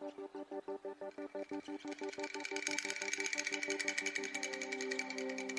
Thank you.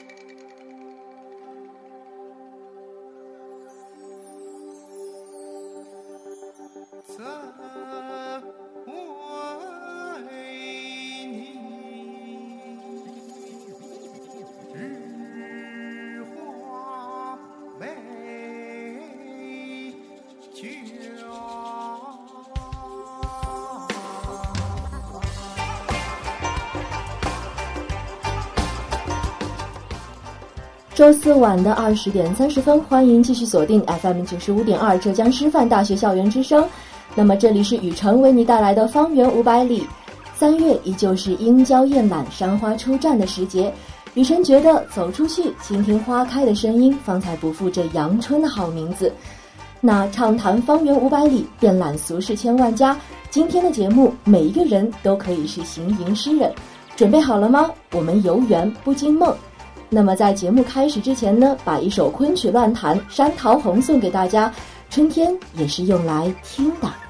周四晚的二十点三十分，欢迎继续锁定 FM 九十五点二浙江师范大学校园之声。那么这里是雨辰为你带来的方圆五百里。三月依旧是莺娇燕懒、山花初绽的时节，雨辰觉得走出去倾听花开的声音，方才不负这阳春的好名字。那畅谈方圆五百里，遍览俗世千万家。今天的节目，每一个人都可以是行吟诗人。准备好了吗？我们游园不惊梦。那么在节目开始之前呢，把一首昆曲乱弹《山桃红》送给大家。春天也是用来听的。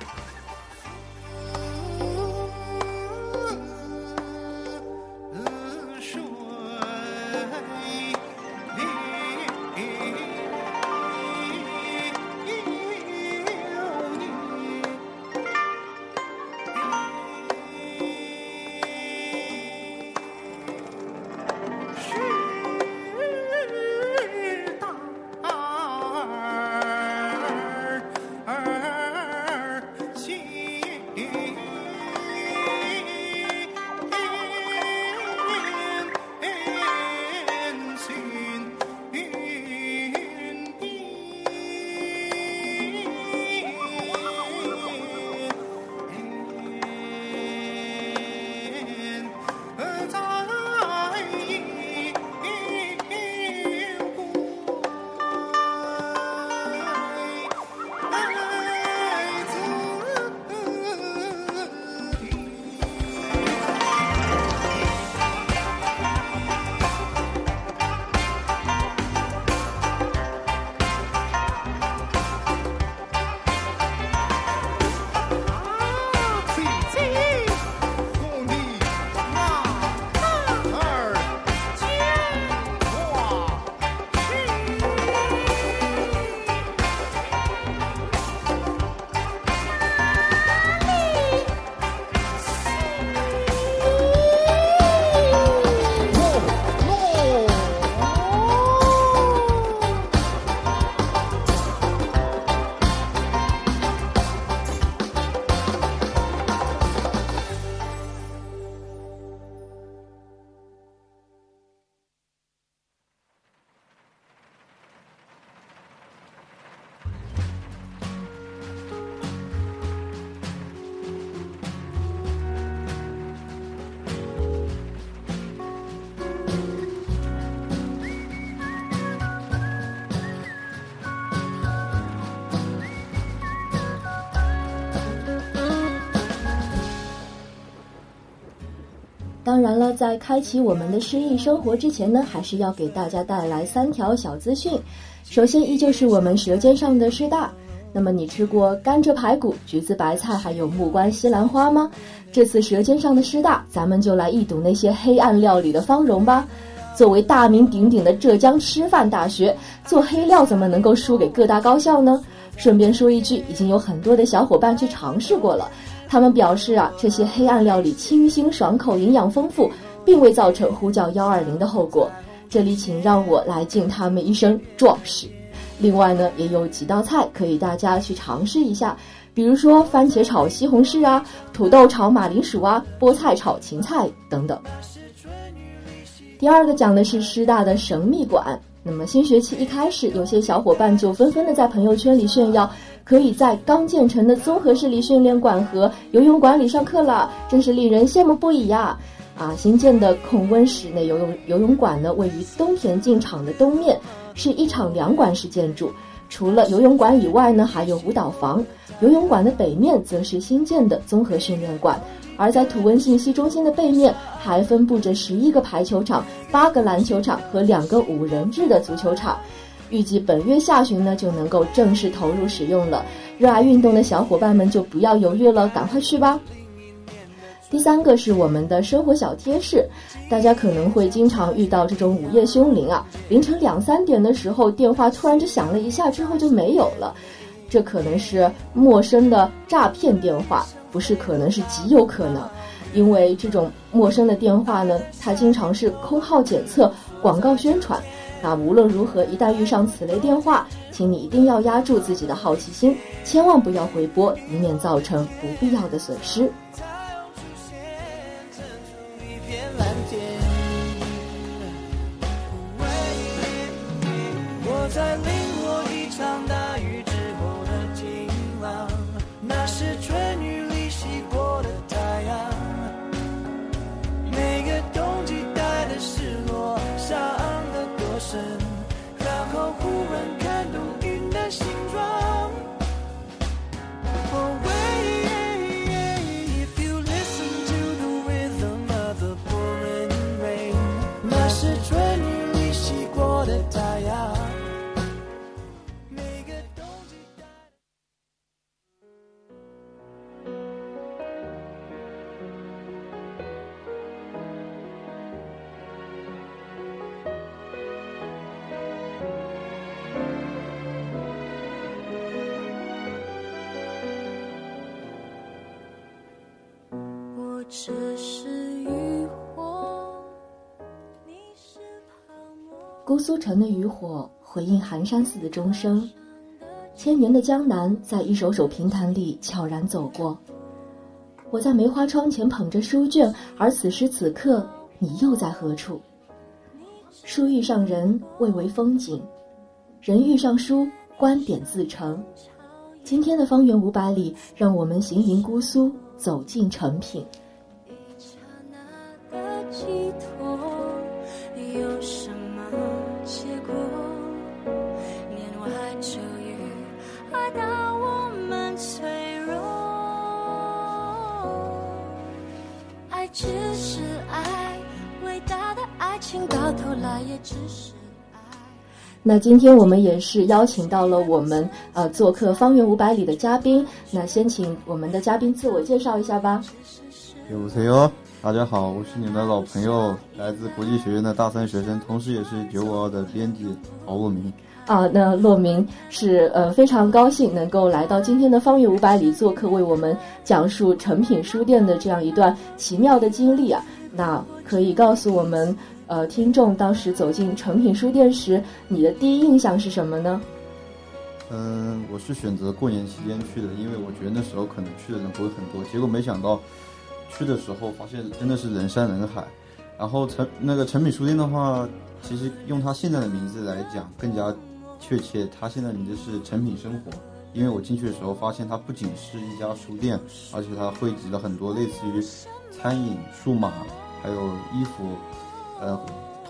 在开启我们的诗意生活之前呢，还是要给大家带来三条小资讯。首先，依旧是我们舌尖上的师大。那么，你吃过甘蔗排骨、橘子白菜，还有木瓜西兰花吗？这次舌尖上的师大，咱们就来一睹那些黑暗料理的芳容吧。作为大名鼎鼎的浙江师范大学，做黑料怎么能够输给各大高校呢？顺便说一句，已经有很多的小伙伴去尝试过了。他们表示啊，这些黑暗料理清新爽口、营养丰富，并未造成呼叫幺二零的后果。这里请让我来敬他们一声壮士。另外呢，也有几道菜可以大家去尝试一下，比如说番茄炒西红柿啊，土豆炒马铃薯啊，菠菜炒芹菜等等。第二个讲的是师大的神秘馆。那么新学期一开始，有些小伙伴就纷纷的在朋友圈里炫耀。可以在刚建成的综合视力训练馆和游泳馆里上课了，真是令人羡慕不已呀！啊新建的控温室内游泳游泳馆呢，位于东田径场的东面，是一场两馆式建筑。除了游泳馆以外呢，还有舞蹈房。游泳馆的北面则是新建的综合训练馆，而在图文信息中心的背面，还分布着十一个排球场、八个篮球场和两个五人制的足球场。预计本月下旬呢就能够正式投入使用了，热爱运动的小伙伴们就不要犹豫了，赶快去吧。第三个是我们的生活小贴士，大家可能会经常遇到这种午夜凶铃啊，凌晨两三点的时候，电话突然就响了一下，之后就没有了，这可能是陌生的诈骗电话，不是可能是极有可能，因为这种陌生的电话呢，它经常是空号检测、广告宣传。那无论如何，一旦遇上此类电话，请你一定要压住自己的好奇心，千万不要回拨，以免造成不必要的损失。再令我一场。姑苏城的渔火回应寒山寺的钟声，千年的江南在一首首评弹里悄然走过。我在梅花窗前捧着书卷，而此时此刻，你又在何处？书遇上人，未为风景；人遇上书，观点自成。今天的方圆五百里，让我们行吟姑苏，走进成品。那今天我们也是邀请到了我们呃做客方圆五百里的嘉宾，那先请我们的嘉宾自我介绍一下吧。有谁哟？大家好，我是你们的老朋友，来自国际学院的大三学生，同时也是九五二的编辑敖洛明。啊，那洛明是呃非常高兴能够来到今天的方圆五百里做客，为我们讲述诚品书店的这样一段奇妙的经历啊。那可以告诉我们。呃，听众当时走进诚品书店时，你的第一印象是什么呢？嗯，我是选择过年期间去的，因为我觉得那时候可能去的人不会很多。结果没想到，去的时候发现真的是人山人海。然后成那个成品书店的话，其实用它现在的名字来讲更加确切，它现在名字是成品生活。因为我进去的时候发现，它不仅是一家书店，而且它汇集了很多类似于餐饮、数码，还有衣服。呃，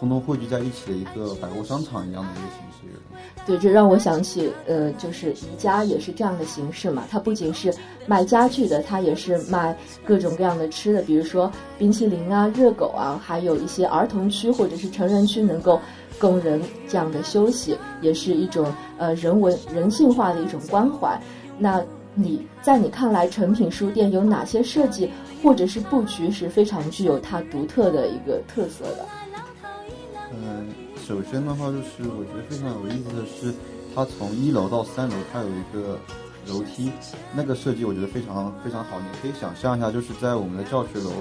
通通汇聚在一起的一个百货商场一样的一个形式。对，这让我想起，呃，就是宜家也是这样的形式嘛。它不仅是卖家具的，它也是卖各种各样的吃的，比如说冰淇淋啊、热狗啊，还有一些儿童区或者是成人区能够供人这样的休息，也是一种呃人文人性化的一种关怀。那你在你看来，成品书店有哪些设计或者是布局是非常具有它独特的一个特色的？首先的话就是我觉得非常有意思的是，它从一楼到三楼，它有一个楼梯，那个设计我觉得非常非常好。你可以想象一下，就是在我们的教学楼，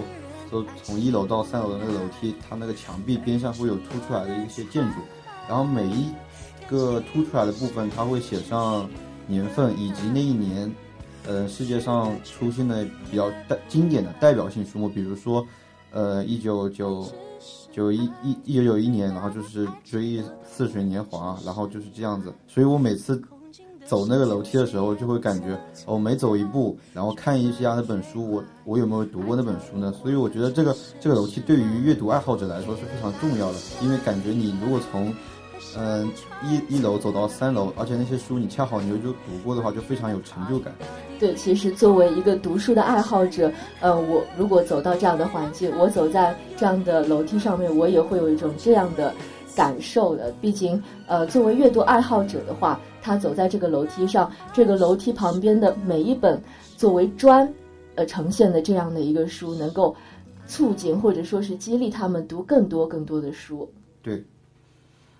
就从一楼到三楼的那个楼梯，它那个墙壁边上会有凸出来的一些建筑，然后每一个凸出来的部分，它会写上年份以及那一年，呃，世界上出现的比较代经典的代表性书目，比如说，呃，一九九。九一一一九九一年，然后就是追忆似水年华，然后就是这样子。所以我每次走那个楼梯的时候，就会感觉我每走一步，然后看一下那本书，我我有没有读过那本书呢？所以我觉得这个这个楼梯对于阅读爱好者来说是非常重要的，因为感觉你如果从嗯，一一楼走到三楼，而且那些书你恰好你就读过的话，就非常有成就感。对，其实作为一个读书的爱好者，呃，我如果走到这样的环境，我走在这样的楼梯上面，我也会有一种这样的感受的。毕竟，呃，作为阅读爱好者的话，他走在这个楼梯上，这个楼梯旁边的每一本作为砖呃呈现的这样的一个书，能够促进或者说是激励他们读更多更多的书。对，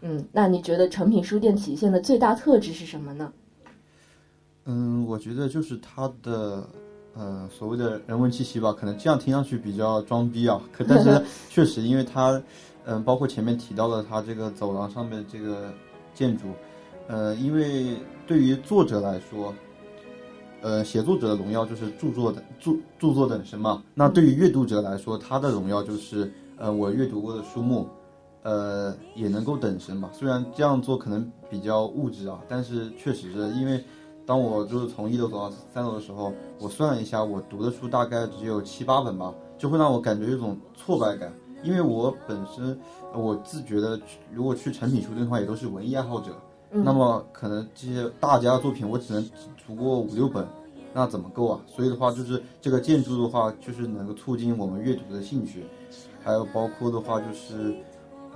嗯，那你觉得诚品书店体现的最大特质是什么呢？嗯，我觉得就是它的呃所谓的人文气息吧，可能这样听上去比较装逼啊，可但是 确实，因为它嗯，包括前面提到了它这个走廊上面这个建筑，呃，因为对于作者来说，呃，写作者的荣耀就是著作的著著作等身嘛，那对于阅读者来说，他的荣耀就是呃我阅读过的书目，呃也能够等身吧。虽然这样做可能比较物质啊，但是确实是因为。当我就是从一楼走到三楼的时候，我算了一下，我读的书大概只有七八本吧，就会让我感觉有种挫败感。因为我本身我自觉得，如果去诚品书店的话，也都是文艺爱好者，那么可能这些大家的作品我只能读过五六本，那怎么够啊？所以的话，就是这个建筑的话，就是能够促进我们阅读的兴趣，还有包括的话就是，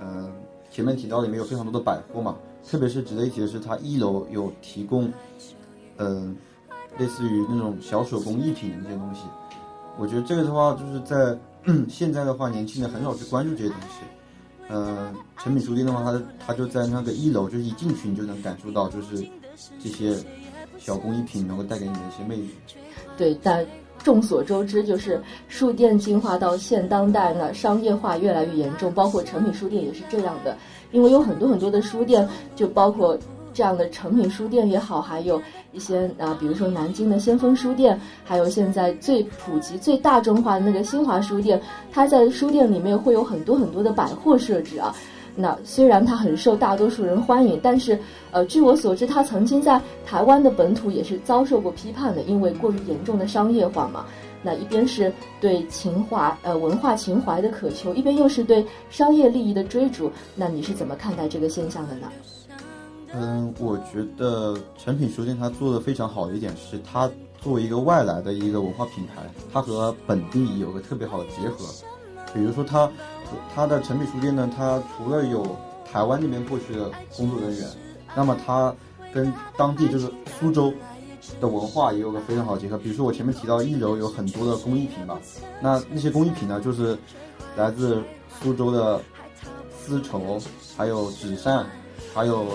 嗯，前面提到里面有非常多的百货嘛，特别是值得一提的是，它一楼有提供。嗯，类似于那种小手工艺品的那些东西，我觉得这个的话，就是在 现在的话，年轻人很少去关注这些东西。嗯，成品书店的话，它它就在那个一楼，就是一进去你就能感受到，就是这些小工艺品能够带给你的一些魅力。对，但众所周知，就是书店进化到现当代呢，商业化越来越严重，包括成品书店也是这样的，因为有很多很多的书店，就包括。这样的成品书店也好，还有一些啊，比如说南京的先锋书店，还有现在最普及、最大众化的那个新华书店，它在书店里面会有很多很多的百货设置啊。那虽然它很受大多数人欢迎，但是呃，据我所知，它曾经在台湾的本土也是遭受过批判的，因为过于严重的商业化嘛。那一边是对情怀呃文化情怀的渴求，一边又是对商业利益的追逐。那你是怎么看待这个现象的呢？嗯，我觉得诚品书店它做的非常好的一点是，它作为一个外来的一个文化品牌，它和本地有个特别好的结合。比如说，它它的诚品书店呢，它除了有台湾那边过去的工作人员，那么它跟当地就是苏州的文化也有个非常好的结合。比如说我前面提到一楼有很多的工艺品吧，那那些工艺品呢，就是来自苏州的丝绸，还有纸扇，还有。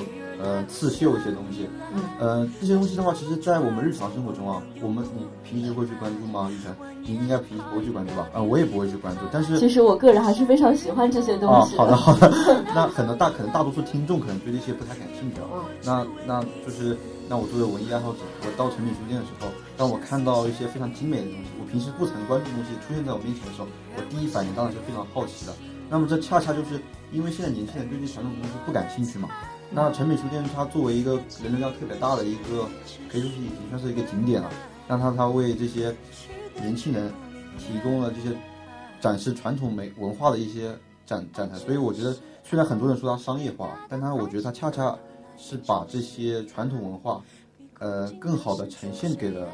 呃，刺绣一些东西，嗯，呃，这些东西的话，其实，在我们日常生活中啊，我们你平时会去关注吗？玉成，你应该平时不会去关注吧？啊，我也不会去关注，但是其实我个人还是非常喜欢这些东西。哦，好的好的，那很多大可能大多数听众可能对这些不太感兴趣啊。那那就是那我作为文艺爱好者，我到成品书店的时候，当我看到一些非常精美的东西，我平时不曾关注的东西出现在我面前的时候，我第一反应当然是非常好奇的。那么这恰恰就是因为现在年轻人对这些传统东西不感兴趣嘛。那诚品书店它作为一个人流量特别大的一个，可以说是已经算是一个景点了。那它它为这些年轻人提供了这些展示传统美文化的一些展展台。所以我觉得，虽然很多人说它商业化，但它我觉得它恰恰是把这些传统文化，呃，更好的呈现给了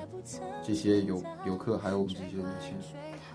这些游游客，还有我们这些年轻人。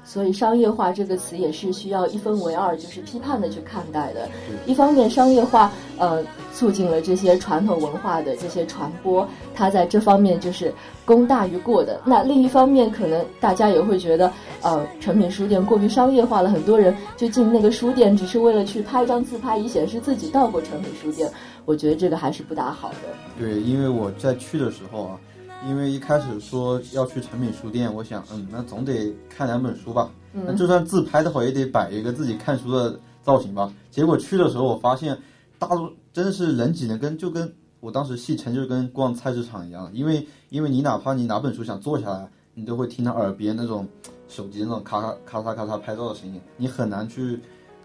所以，商业化这个词也是需要一分为二，就是批判的去看待的。一方面，商业化呃促进了这些传统文化的这些传播，它在这方面就是功大于过的。那另一方面，可能大家也会觉得，呃，诚品书店过于商业化了，很多人就进那个书店只是为了去拍张自拍，以显示自己到过诚品书店。我觉得这个还是不大好的。对，因为我在去的时候啊。因为一开始说要去诚品书店，我想，嗯，那总得看两本书吧。那就算自拍的话，也得摆一个自己看书的造型吧。结果去的时候，我发现，大多真的是人挤人，跟就跟我当时戏称，就跟逛菜市场一样。因为，因为你哪怕你哪本书想坐下来，你都会听到耳边那种手机那种咔咔咔嚓咔嚓拍照的声音，你很难去，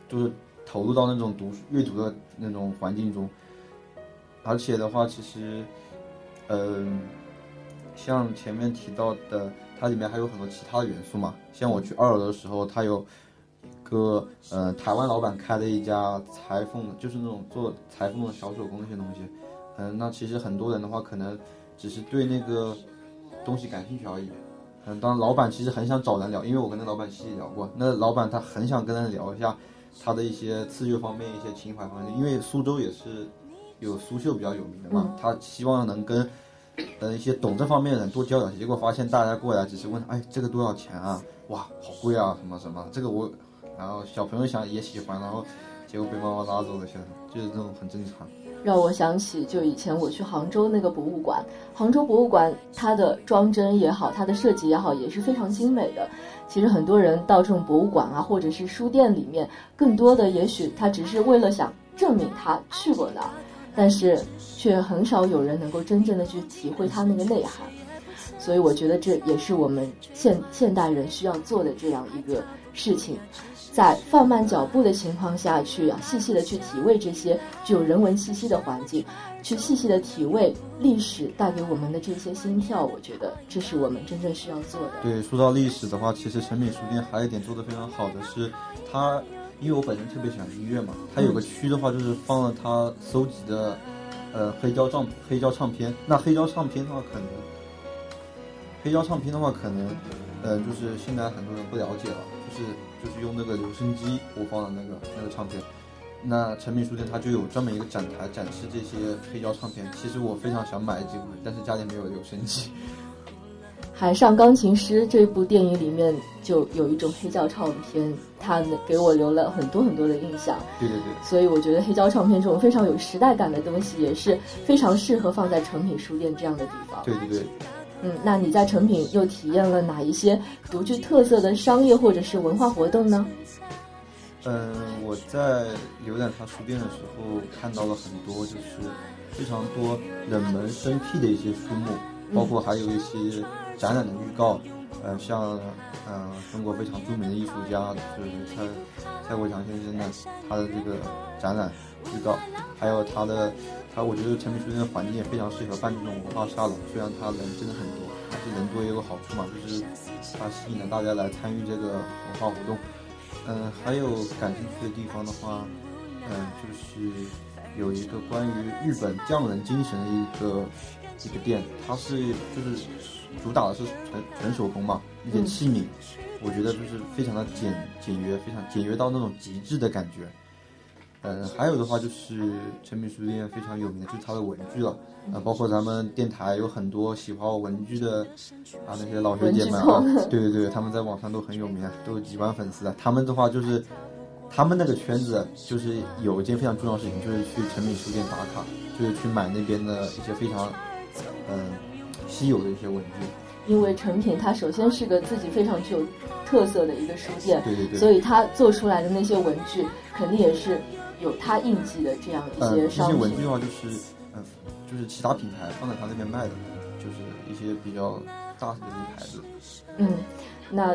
就是投入到那种读阅读的那种环境中。而且的话，其实，嗯。像前面提到的，它里面还有很多其他的元素嘛。像我去二楼的时候，它有一个呃台湾老板开的一家裁缝，就是那种做裁缝的小手工那些东西。嗯，那其实很多人的话，可能只是对那个东西感兴趣而已。嗯，当老板其实很想找人聊，因为我跟那老板细细聊过。那老板他很想跟人聊一下他的一些刺绣方面、一些情怀方面，因为苏州也是有苏绣比较有名的嘛。他希望能跟嗯一些懂这方面的人多交流，结果发现大家过来只是问，哎，这个多少钱啊？哇，好贵啊，什么什么，这个我，然后小朋友想也喜欢，然后结果被妈妈拉走了，现在就是这种很正常。让我想起，就以前我去杭州那个博物馆，杭州博物馆它的装帧也好，它的设计也好，也是非常精美的。其实很多人到这种博物馆啊，或者是书店里面，更多的也许他只是为了想证明他去过那儿，但是却很少有人能够真正的去体会它那个内涵。所以我觉得这也是我们现现代人需要做的这样一个事情。在放慢脚步的情况下去啊细细的去体味这些具有人文气息的环境，去细细的体味历史带给我们的这些心跳。我觉得这是我们真正需要做的。对，说到历史的话，其实诚品书店还有一点做得非常好的是，它因为我本身特别喜欢音乐嘛，它有个区的话就是放了它搜集的呃黑胶唱黑胶唱片。那黑胶唱片的话，可能黑胶唱片的话，可能呃就是现在很多人不了解了，就是。就是用那个留声机播放的那个那个唱片，那诚品书店它就有专门一个展台展示这些黑胶唱片。其实我非常想买几回，但是家里没有留声机。《海上钢琴师》这部电影里面就有一种黑胶唱片，它给我留了很多很多的印象。对对对。所以我觉得黑胶唱片这种非常有时代感的东西，也是非常适合放在诚品书店这样的地方。对对对。嗯，那你在成品又体验了哪一些独具特色的商业或者是文化活动呢？嗯，我在浏览他书店的时候看到了很多，就是非常多冷门生僻的一些书目，包括还有一些展览的预告。呃，像呃中国非常著名的艺术家就是蔡蔡国强先生的他的这个展览预告，还有他的。他我觉得诚品书店的环境也非常适合办这种文化沙龙，虽然它人真的很多，但是人多也有好处嘛，就是它吸引了大家来参与这个文化活动。嗯，还有感兴趣的地方的话，嗯，就是有一个关于日本匠人精神的一个一个店，它是就是主打的是纯纯手工嘛，一些器皿，我觉得就是非常的简简约，非常简约到那种极致的感觉。嗯，还有的话就是诚品书店非常有名的就是它的文具了，啊，包括咱们电台有很多喜欢文具的啊那些老学姐们啊，对对对，他们在网上都很有名啊，都有几万粉丝啊。他们的话就是，他们那个圈子就是有一件非常重要的事情，就是去诚品书店打卡，就是去买那边的一些非常嗯稀有的一些文具。因为成品它首先是个自己非常具有特色的一个书店，对对对，所以它做出来的那些文具肯定也是。有它印记的这样一些商品。这些文具的话，就是，嗯，就是其他品牌放在他那边卖的，就是一些比较大的牌子。嗯，那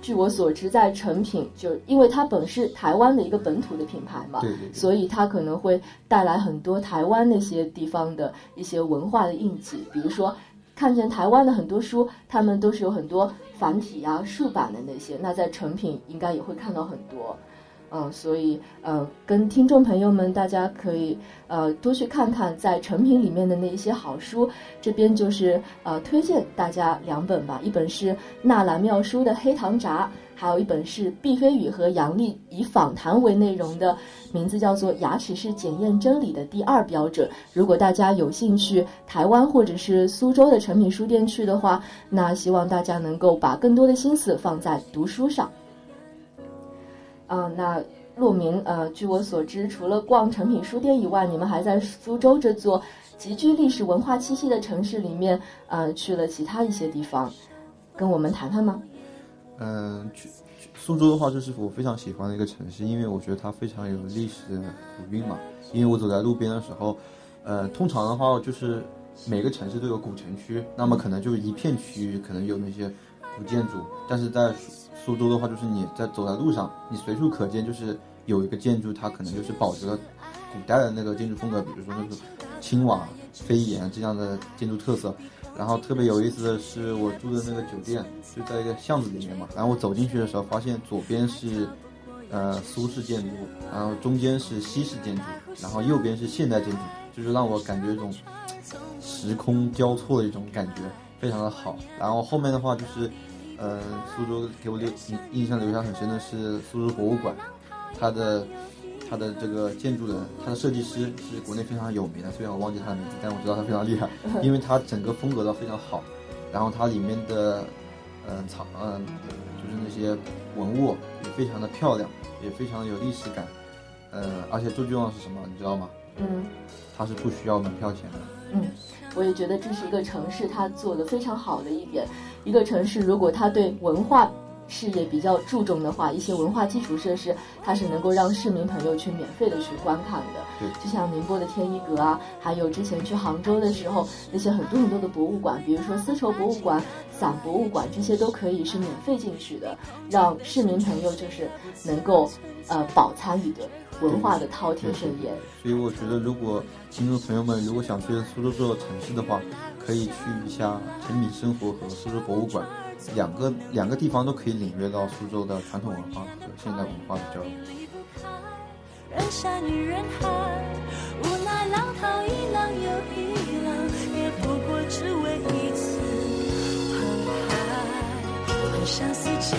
据我所知，在成品，就因为它本是台湾的一个本土的品牌嘛，对对，所以它可能会带来很多台湾那些地方的一些文化的印记。比如说，看见台湾的很多书，他们都是有很多繁体啊、竖版的那些，那在成品应该也会看到很多。嗯，所以呃，跟听众朋友们，大家可以呃多去看看在成品里面的那一些好书。这边就是呃推荐大家两本吧，一本是纳兰妙书的《黑糖闸》，还有一本是毕飞宇和杨丽以访谈为内容的，名字叫做《牙齿是检验真理的第二标准》。如果大家有兴趣台湾或者是苏州的成品书店去的话，那希望大家能够把更多的心思放在读书上。嗯，那骆明，呃，据我所知，除了逛诚品书店以外，你们还在苏州这座极具历史文化气息的城市里面，呃，去了其他一些地方，跟我们谈谈吗？嗯，去苏州的话，就是我非常喜欢的一个城市，因为我觉得它非常有历史的古韵嘛。因为我走在路边的时候，呃，通常的话就是每个城市都有古城区，那么可能就一片区域可能有那些古建筑，但是在苏州的话，就是你在走在路上，你随处可见，就是有一个建筑，它可能就是保持了古代的那个建筑风格，比如说那个青瓦飞檐这样的建筑特色。然后特别有意思的是，我住的那个酒店就在一个巷子里面嘛。然后我走进去的时候，发现左边是呃苏式建筑，然后中间是西式建筑，然后右边是现代建筑，就是让我感觉一种时空交错的一种感觉，非常的好。然后后面的话就是。嗯，苏州给我留印印象留下很深的是苏州博物馆，它的它的这个建筑的，它的设计师是国内非常有名的，虽然我忘记他的名字，但我知道他非常厉害，因为他整个风格都非常好，然后它里面的，嗯藏嗯，就是那些文物也非常的漂亮，也非常有历史感，呃，而且最重要的是什么，你知道吗？嗯，它是不需要门票钱的。嗯，我也觉得这是一个城市它做的非常好的一点，一个城市如果它对文化。事业比较注重的话，一些文化基础设施，它是能够让市民朋友去免费的去观看的。就像宁波的天一阁啊，还有之前去杭州的时候，那些很多很多的博物馆，比如说丝绸博物馆、伞博物馆，这些都可以是免费进去的，让市民朋友就是能够呃饱餐一顿文化的饕餮盛宴。所以我觉得，如果听众朋友们如果想去苏州这座城市的话，可以去一下陈米生活和苏州博物馆。两个两个地方都可以领略到苏州的传统文化和现代文化的交融。人山与人海，无奈浪淘一浪又一浪，也不过只为一次澎湃。幻想似箭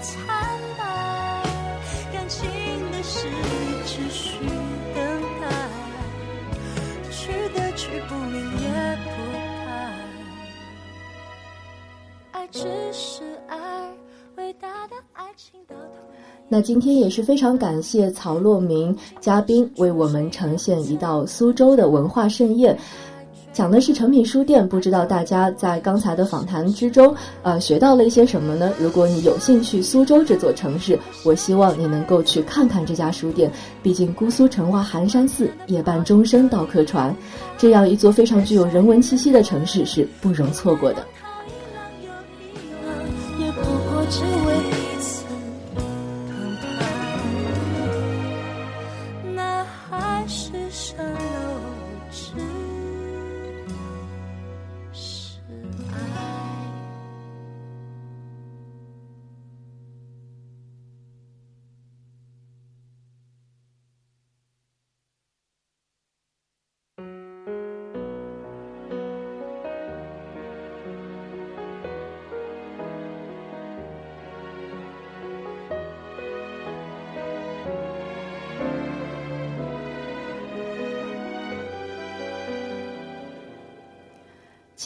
惨白，感情的事只需。那今天也是非常感谢曹洛明嘉宾为我们呈现一道苏州的文化盛宴，讲的是诚品书店。不知道大家在刚才的访谈之中，呃，学到了一些什么呢？如果你有兴趣苏州这座城市，我希望你能够去看看这家书店。毕竟姑苏城外寒山寺，夜半钟声到客船，这样一座非常具有人文气息的城市是不容错过的。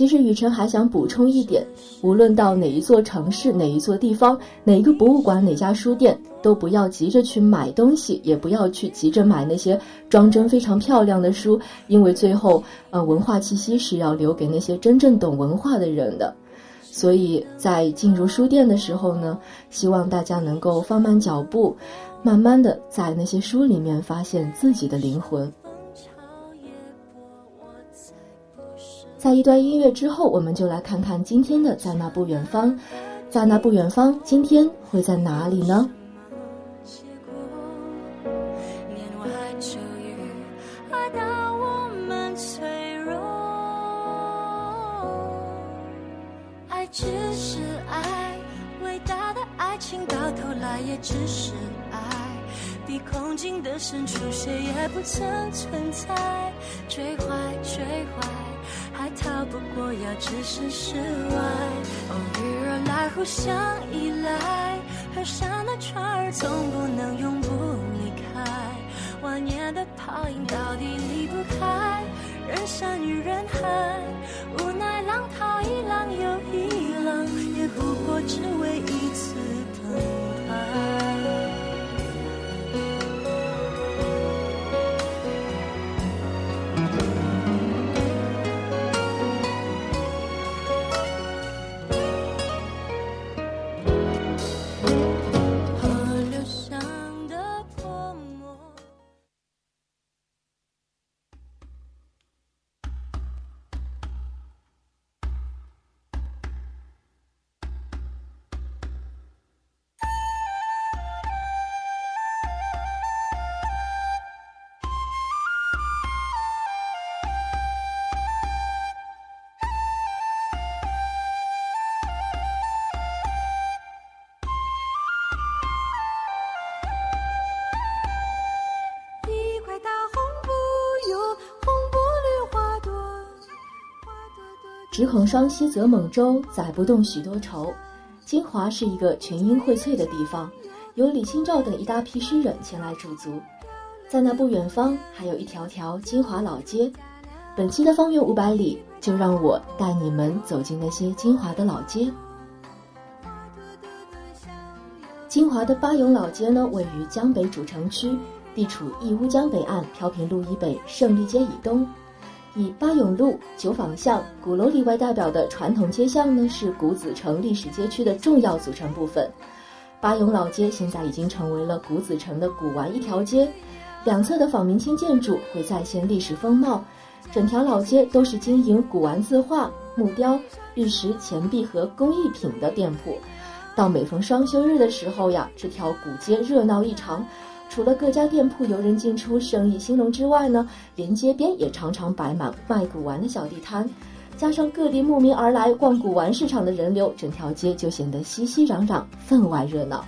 其实雨辰还想补充一点，无论到哪一座城市、哪一座地方、哪一个博物馆、哪家书店，都不要急着去买东西，也不要去急着买那些装帧非常漂亮的书，因为最后，呃，文化气息是要留给那些真正懂文化的人的。所以在进入书店的时候呢，希望大家能够放慢脚步，慢慢的在那些书里面发现自己的灵魂。在一段音乐之后，我们就来看看今天的在那不远方，在那不远方，今天会在哪里呢？爱只是爱，伟大的爱情到头来也只是爱，比空境的深处谁也不曾存在，追怀追怀。还逃不过要置身事外，偶遇而来，互相依赖。河上的船儿总不能永不离开，万年的泡影到底离不开人山与人海。无奈浪淘一浪又一浪，也不过只为一次只恐双溪舴猛舟，载不动许多愁。金华是一个群英荟萃的地方，有李清照等一大批诗人前来驻足。在那不远方，还有一条条金华老街。本期的方圆五百里，就让我带你们走进那些金华的老街。金华的巴永老街呢，位于江北主城区，地处义乌江北岸飘平路以北，胜利街以东。以巴永路、九坊巷、鼓楼里为代表的传统街巷呢，是古子城历史街区的重要组成部分。巴永老街现在已经成为了古子城的古玩一条街，两侧的仿明清建筑会再现历史风貌，整条老街都是经营古玩字画、木雕、玉石、钱币和工艺品的店铺。到每逢双休日的时候呀，这条古街热闹异常。除了各家店铺游人进出、生意兴隆之外呢，连街边也常常摆满卖古玩的小地摊，加上各地慕名而来逛古玩市场的人流，整条街就显得熙熙攘攘、分外热闹。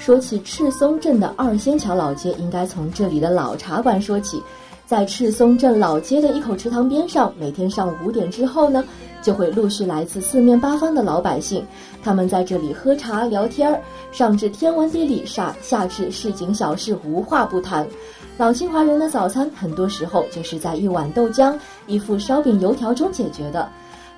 说起赤松镇的二仙桥老街，应该从这里的老茶馆说起。在赤松镇老街的一口池塘边上，每天上午五点之后呢，就会陆续来自四面八方的老百姓，他们在这里喝茶聊天儿，上至天文地理，下下至市井小事，无话不谈。老金华人的早餐，很多时候就是在一碗豆浆、一副烧饼、油条中解决的。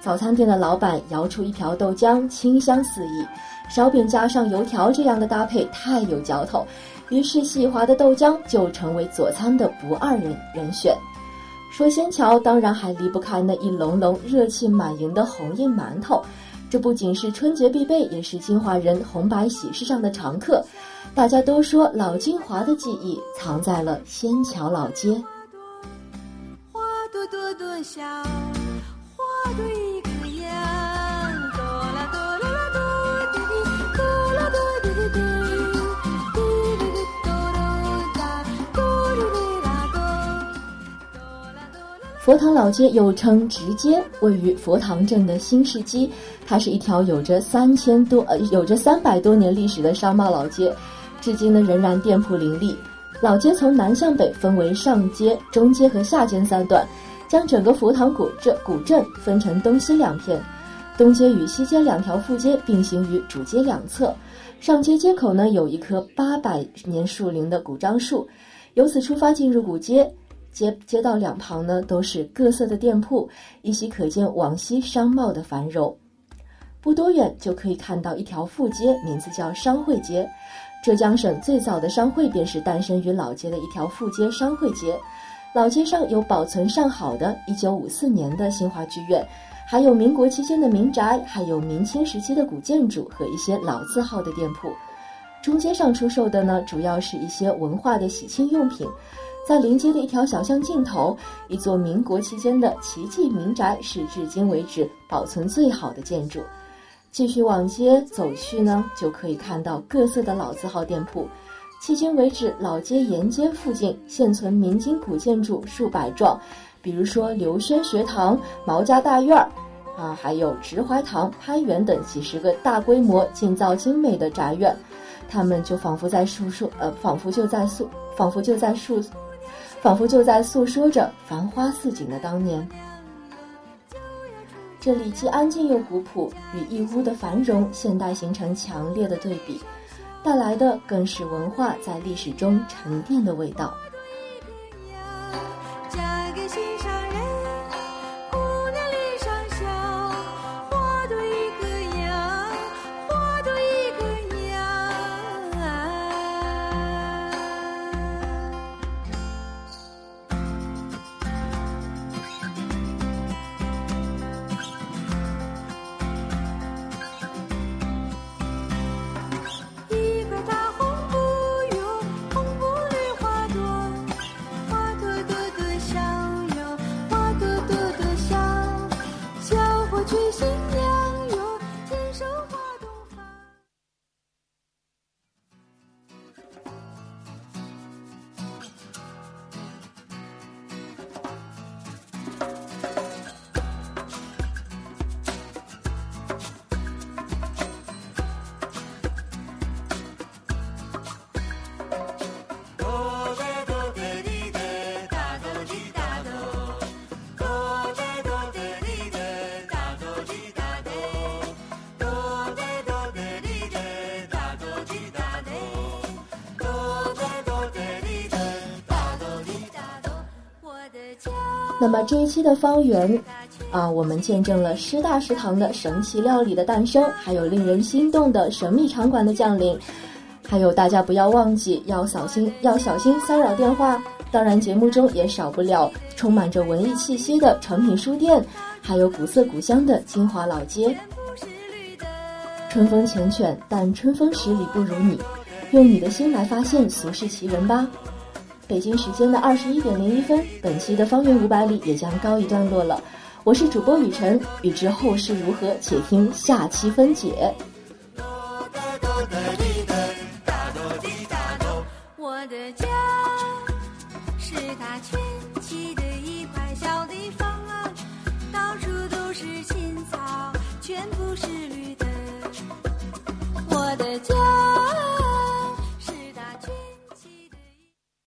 早餐店的老板舀出一瓢豆浆，清香四溢。烧饼加上油条这样的搭配太有嚼头，于是细滑的豆浆就成为佐餐的不二人人选。说仙桥，当然还离不开那一笼笼热气满盈的红印馒头，这不仅是春节必备，也是金华人红白喜事上的常客。大家都说老金华的记忆藏在了仙桥老街。花朵朵朵笑，佛堂老街又称直街，位于佛堂镇的新市街。它是一条有着三千多呃有着三百多年历史的商贸老街，至今呢仍然店铺林立。老街从南向北分为上街、中街和下街三段，将整个佛堂古镇古镇分成东西两片。东街与西街两条副街并行于主街两侧。上街街口呢有一棵八百年树龄的古樟树，由此出发进入古街。街街道两旁呢都是各色的店铺，依稀可见往昔商贸的繁荣。不多远就可以看到一条副街，名字叫商会街。浙江省最早的商会便是诞生于老街的一条副街商会街。老街上有保存上好的1954年的新华剧院，还有民国期间的民宅，还有明清时期的古建筑和一些老字号的店铺。中街上出售的呢，主要是一些文化的喜庆用品。在临街的一条小巷尽头，一座民国期间的奇迹民宅是至今为止保存最好的建筑。继续往街走去呢，就可以看到各色的老字号店铺。迄今为止，老街沿街附近现存明清古建筑数百幢，比如说刘轩学堂、毛家大院儿，啊，还有直怀堂、潘园等几十个大规模建造精美的宅院，他们就仿佛在诉说，呃，仿佛就在诉，仿佛就在诉。仿佛就在诉说着繁花似锦的当年。这里既安静又古朴，与义乌的繁荣现代形成强烈的对比，带来的更是文化在历史中沉淀的味道。那么这一期的方圆，啊，我们见证了师大食堂的神奇料理的诞生，还有令人心动的神秘场馆的降临，还有大家不要忘记要小心要小心骚扰电话。当然，节目中也少不了充满着文艺气息的诚品书店，还有古色古香的金华老街。春风缱绻，但春风十里不如你。用你的心来发现俗世奇人吧。北京时间的二十一点零一分，本期的方圆五百里也将告一段落了。我是主播雨晨，欲知后事如何，且听下期分解。我的家是它圈起的一块小地方啊，到处都是青草，全部是绿的。我的家。